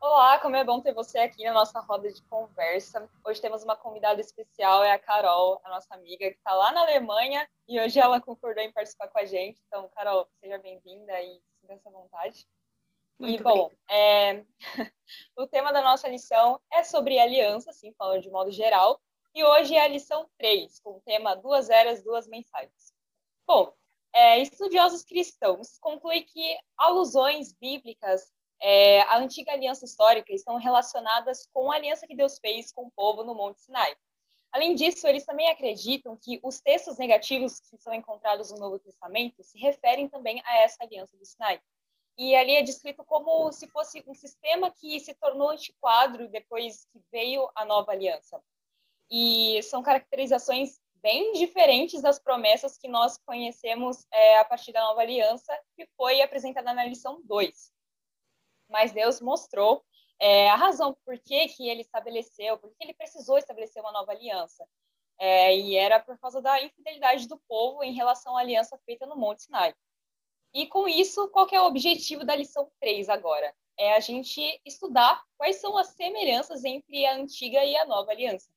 Olá, como é bom ter você aqui na nossa roda de conversa. Hoje temos uma convidada especial, é a Carol, a nossa amiga que está lá na Alemanha e hoje ela concordou em participar com a gente. Então, Carol, seja bem-vinda e sinta-se à vontade. Muito e, bom, é... o tema da nossa lição é sobre aliança, assim, falando de modo geral, e hoje é a lição 3, com o tema Duas Eras, Duas Mensagens. Bom, é, estudiosos cristãos concluem que alusões bíblicas é, à antiga aliança histórica estão relacionadas com a aliança que Deus fez com o povo no Monte Sinai. Além disso, eles também acreditam que os textos negativos que são encontrados no Novo Testamento se referem também a essa aliança do Sinai. E ali é descrito como se fosse um sistema que se tornou antiquado depois que veio a nova aliança. E são caracterizações bem diferentes das promessas que nós conhecemos é, a partir da nova aliança, que foi apresentada na lição 2 mas Deus mostrou é, a razão por que, que ele estabeleceu, por que ele precisou estabelecer uma nova aliança. É, e era por causa da infidelidade do povo em relação à aliança feita no Monte Sinai. E com isso, qual é o objetivo da lição 3 agora? É a gente estudar quais são as semelhanças entre a antiga e a nova aliança.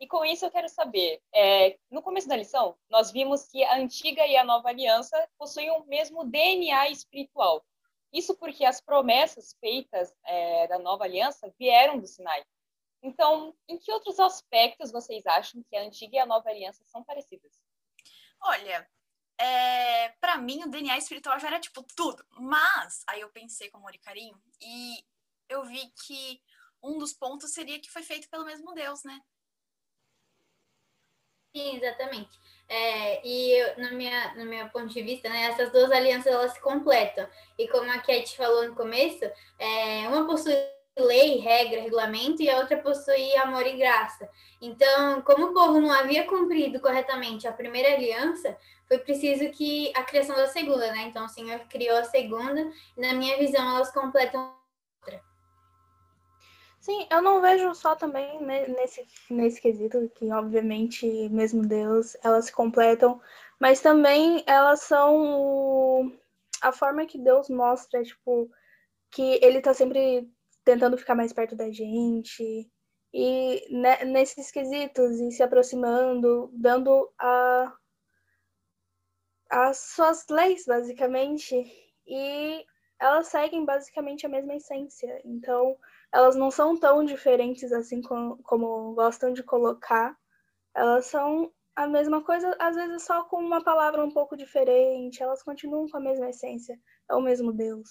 E com isso eu quero saber, é, no começo da lição, nós vimos que a antiga e a nova aliança possuem o mesmo DNA espiritual, isso porque as promessas feitas é, da nova aliança vieram do Sinai. Então, em que outros aspectos vocês acham que a antiga e a nova aliança são parecidas? Olha, é, para mim o DNA espiritual já era tipo tudo, mas aí eu pensei com amor e carinho e eu vi que um dos pontos seria que foi feito pelo mesmo Deus, né? Sim, exatamente. É, e eu, no, minha, no meu ponto de vista, né, essas duas alianças elas se completam. E como a Cat falou no começo, é, uma possui lei, regra, regulamento e a outra possui amor e graça. Então, como o povo não havia cumprido corretamente a primeira aliança, foi preciso que a criação da segunda, né? Então, o Senhor criou a segunda e, na minha visão, elas completam Sim, eu não vejo só também nesse, nesse quesito, que obviamente, mesmo Deus, elas se completam, mas também elas são a forma que Deus mostra, tipo, que ele tá sempre tentando ficar mais perto da gente, e nesses quesitos, e se aproximando, dando a, as suas leis, basicamente, e elas seguem basicamente a mesma essência. Então, elas não são tão diferentes assim como, como gostam de colocar. Elas são a mesma coisa, às vezes só com uma palavra um pouco diferente. Elas continuam com a mesma essência. É o mesmo Deus.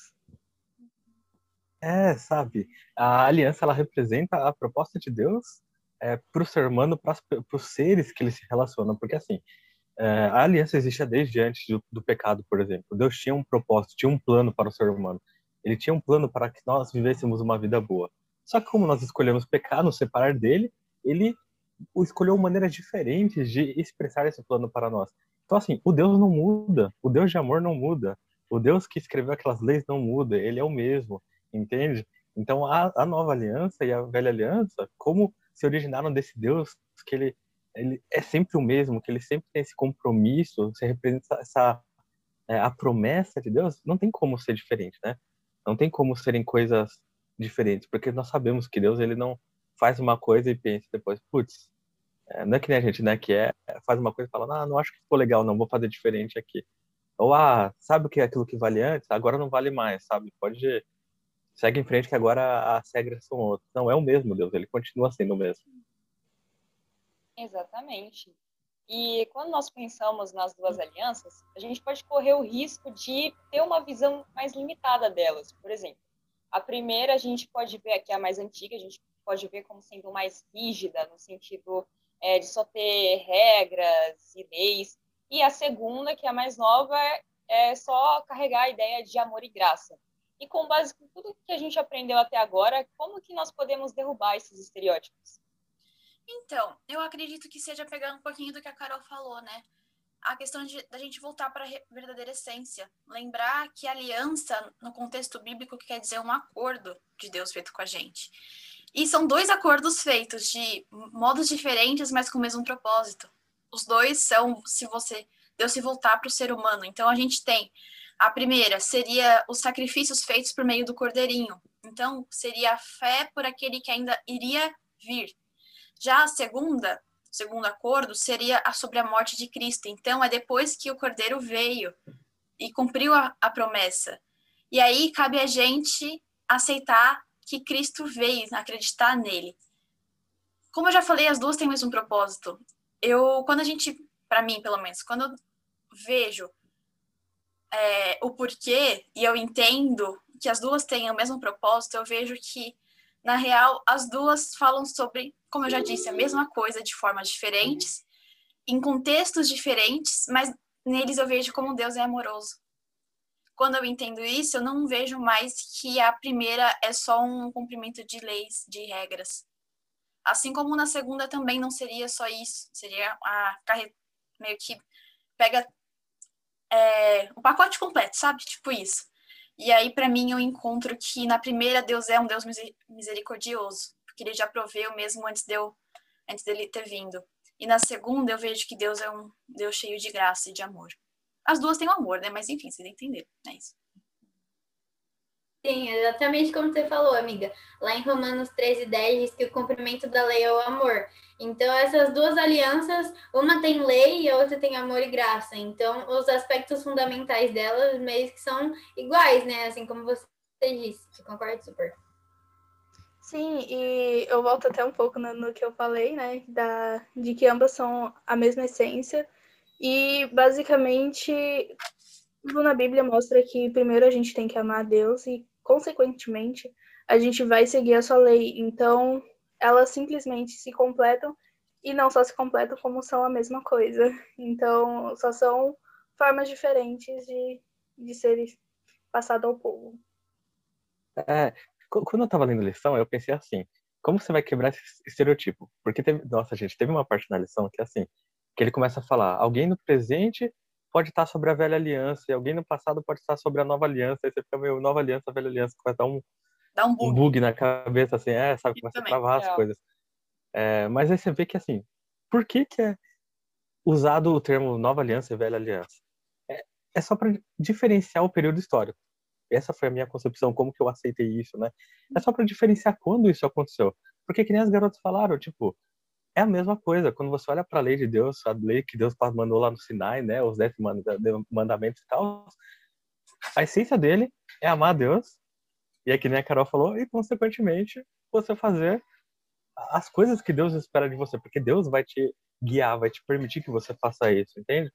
É, sabe? A aliança ela representa a proposta de Deus é, para o ser humano, para os seres que eles se relacionam. Porque assim, é, a aliança existe desde antes do, do, pecado, por exemplo. Deus tinha um propósito, tinha um plano para o ser humano. Ele tinha um plano para que nós vivêssemos uma vida boa. Só que como nós escolhemos pecar, nos separar dele, ele escolheu maneiras diferentes de expressar esse plano para nós. Então, assim, o Deus não muda, o Deus de amor não muda, o Deus que escreveu aquelas leis não muda, ele é o mesmo, entende? Então, a, a nova aliança e a velha aliança, como se originaram desse Deus que ele, ele é sempre o mesmo, que ele sempre tem esse compromisso, você representa essa é, a promessa de Deus, não tem como ser diferente, né? Não tem como serem coisas diferentes, porque nós sabemos que Deus ele não faz uma coisa e pensa depois, putz, é, não é que nem a gente, né, que é, faz uma coisa e fala, ah, não acho que ficou legal, não, vou fazer diferente aqui. Ou, ah, sabe o que é aquilo que vale antes? Agora não vale mais, sabe? Pode, segue em frente que agora as regras são outras. Não, é o mesmo Deus, ele continua sendo o mesmo. Exatamente. E quando nós pensamos nas duas alianças, a gente pode correr o risco de ter uma visão mais limitada delas. Por exemplo, a primeira a gente pode ver aqui, a mais antiga, a gente pode ver como sendo mais rígida, no sentido é, de só ter regras e leis. E a segunda, que é a mais nova, é só carregar a ideia de amor e graça. E com base em tudo que a gente aprendeu até agora, como que nós podemos derrubar esses estereótipos? Então, eu acredito que seja pegando um pouquinho do que a Carol falou, né? A questão de da gente voltar para a verdadeira essência. Lembrar que aliança, no contexto bíblico, quer dizer um acordo de Deus feito com a gente. E são dois acordos feitos de modos diferentes, mas com o mesmo propósito. os dois são se você Deus se voltar para o ser humano. Então a gente tem a primeira seria os sacrifícios feitos por meio do cordeirinho. Então seria a fé por aquele que ainda iria vir. Já a segunda, segundo acordo seria a sobre a morte de Cristo. Então é depois que o cordeiro veio e cumpriu a, a promessa. E aí cabe a gente aceitar que Cristo veio, acreditar nele. Como eu já falei, as duas têm o mesmo propósito. Eu, quando a gente, para mim, pelo menos, quando eu vejo é, o porquê e eu entendo que as duas têm o mesmo propósito, eu vejo que, na real, as duas falam sobre, como eu já disse, a mesma coisa de formas diferentes, em contextos diferentes, mas neles eu vejo como Deus é amoroso quando eu entendo isso, eu não vejo mais que a primeira é só um cumprimento de leis, de regras. Assim como na segunda também não seria só isso, seria a meio que pega é, o pacote completo, sabe? Tipo isso. E aí, para mim, eu encontro que na primeira Deus é um Deus misericordioso, porque ele já proveu mesmo antes, de eu, antes dele ter vindo. E na segunda, eu vejo que Deus é um Deus cheio de graça e de amor. As duas têm o amor, né? Mas enfim, vocês entenderam, é isso. Sim, exatamente como você falou, amiga. Lá em Romanos 13, 10 diz que o cumprimento da lei é o amor. Então, essas duas alianças, uma tem lei e a outra tem amor e graça. Então, os aspectos fundamentais delas meio que são iguais, né? Assim como você disse. Você concorda super? Sim, e eu volto até um pouco no, no que eu falei, né? Da, de que ambas são a mesma essência. E basicamente, na Bíblia mostra que primeiro a gente tem que amar a Deus e, consequentemente, a gente vai seguir a sua lei. Então, elas simplesmente se completam e não só se completam, como são a mesma coisa. Então, só são formas diferentes de, de ser passado ao povo. É, quando eu estava lendo a lição, eu pensei assim, como você vai quebrar esse estereotipo? Porque teve, nossa, gente, teve uma parte na lição que assim, que ele começa a falar: alguém no presente pode estar sobre a velha aliança, e alguém no passado pode estar sobre a nova aliança, aí você fica meio nova aliança, velha aliança, a dar um, Dá um, bug. um bug na cabeça, assim, é, sabe, começa a travar as é. coisas. É, mas aí você vê que, assim, por que que é usado o termo nova aliança e velha aliança? É, é só para diferenciar o período histórico. Essa foi a minha concepção, como que eu aceitei isso, né? É só para diferenciar quando isso aconteceu. Porque que nem as garotas falaram, tipo, é a mesma coisa. Quando você olha para a lei de Deus, a lei que Deus mandou lá no Sinai, né, os dez mandamentos e tal, a essência dele é amar a Deus, e é que nem a Carol falou, e consequentemente você fazer as coisas que Deus espera de você, porque Deus vai te guiar, vai te permitir que você faça isso, entende?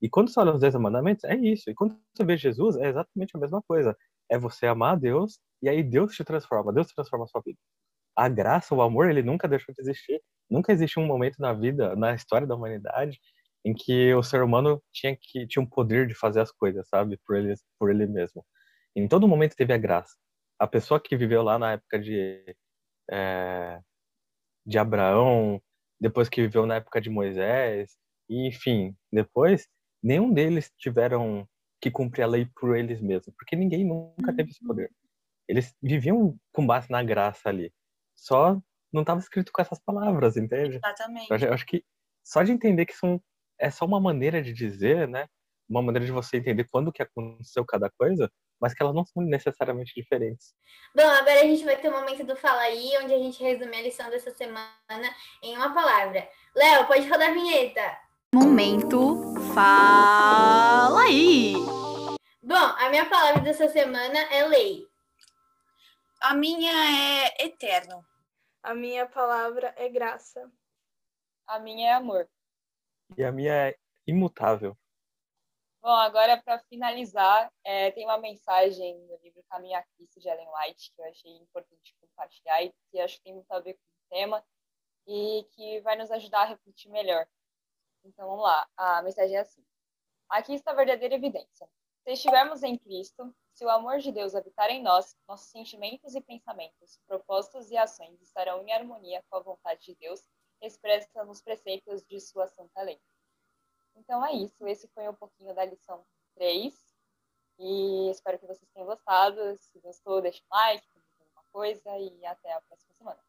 E quando você olha os dez mandamentos, é isso. E quando você vê Jesus, é exatamente a mesma coisa. É você amar a Deus, e aí Deus te transforma, Deus transforma a sua vida. A graça, o amor, ele nunca deixou de existir nunca existiu um momento na vida, na história da humanidade, em que o ser humano tinha que tinha um poder de fazer as coisas, sabe, por ele por ele mesmo. Em todo momento teve a graça. A pessoa que viveu lá na época de é, de Abraão, depois que viveu na época de Moisés, e, enfim, depois nenhum deles tiveram que cumprir a lei por eles mesmos, porque ninguém nunca teve esse poder. Eles viviam com base na graça ali. Só não estava escrito com essas palavras, entende? Exatamente. Eu acho que só de entender que são, é só uma maneira de dizer, né? Uma maneira de você entender quando que aconteceu cada coisa, mas que elas não são necessariamente diferentes. Bom, agora a gente vai ter o um momento do Fala Aí, onde a gente resume a lição dessa semana em uma palavra. Léo, pode rodar a vinheta. Momento Fala Aí! Bom, a minha palavra dessa semana é lei. A minha é eterno. A minha palavra é graça. A minha é amor. E a minha é imutável. Bom, agora para finalizar, é, tem uma mensagem no livro Caminho a Cristo de Ellen White que eu achei importante compartilhar e que acho que tem muito a ver com o tema e que vai nos ajudar a refletir melhor. Então vamos lá, a mensagem é assim: Aqui está a verdadeira evidência. Se estivermos em Cristo, se o amor de Deus habitar em nós, nossos sentimentos e pensamentos, propósitos e ações estarão em harmonia com a vontade de Deus, expressa nos preceitos de sua santa lei. Então é isso, esse foi um pouquinho da lição 3. E espero que vocês tenham gostado. Se gostou, deixa um like, alguma coisa e até a próxima semana.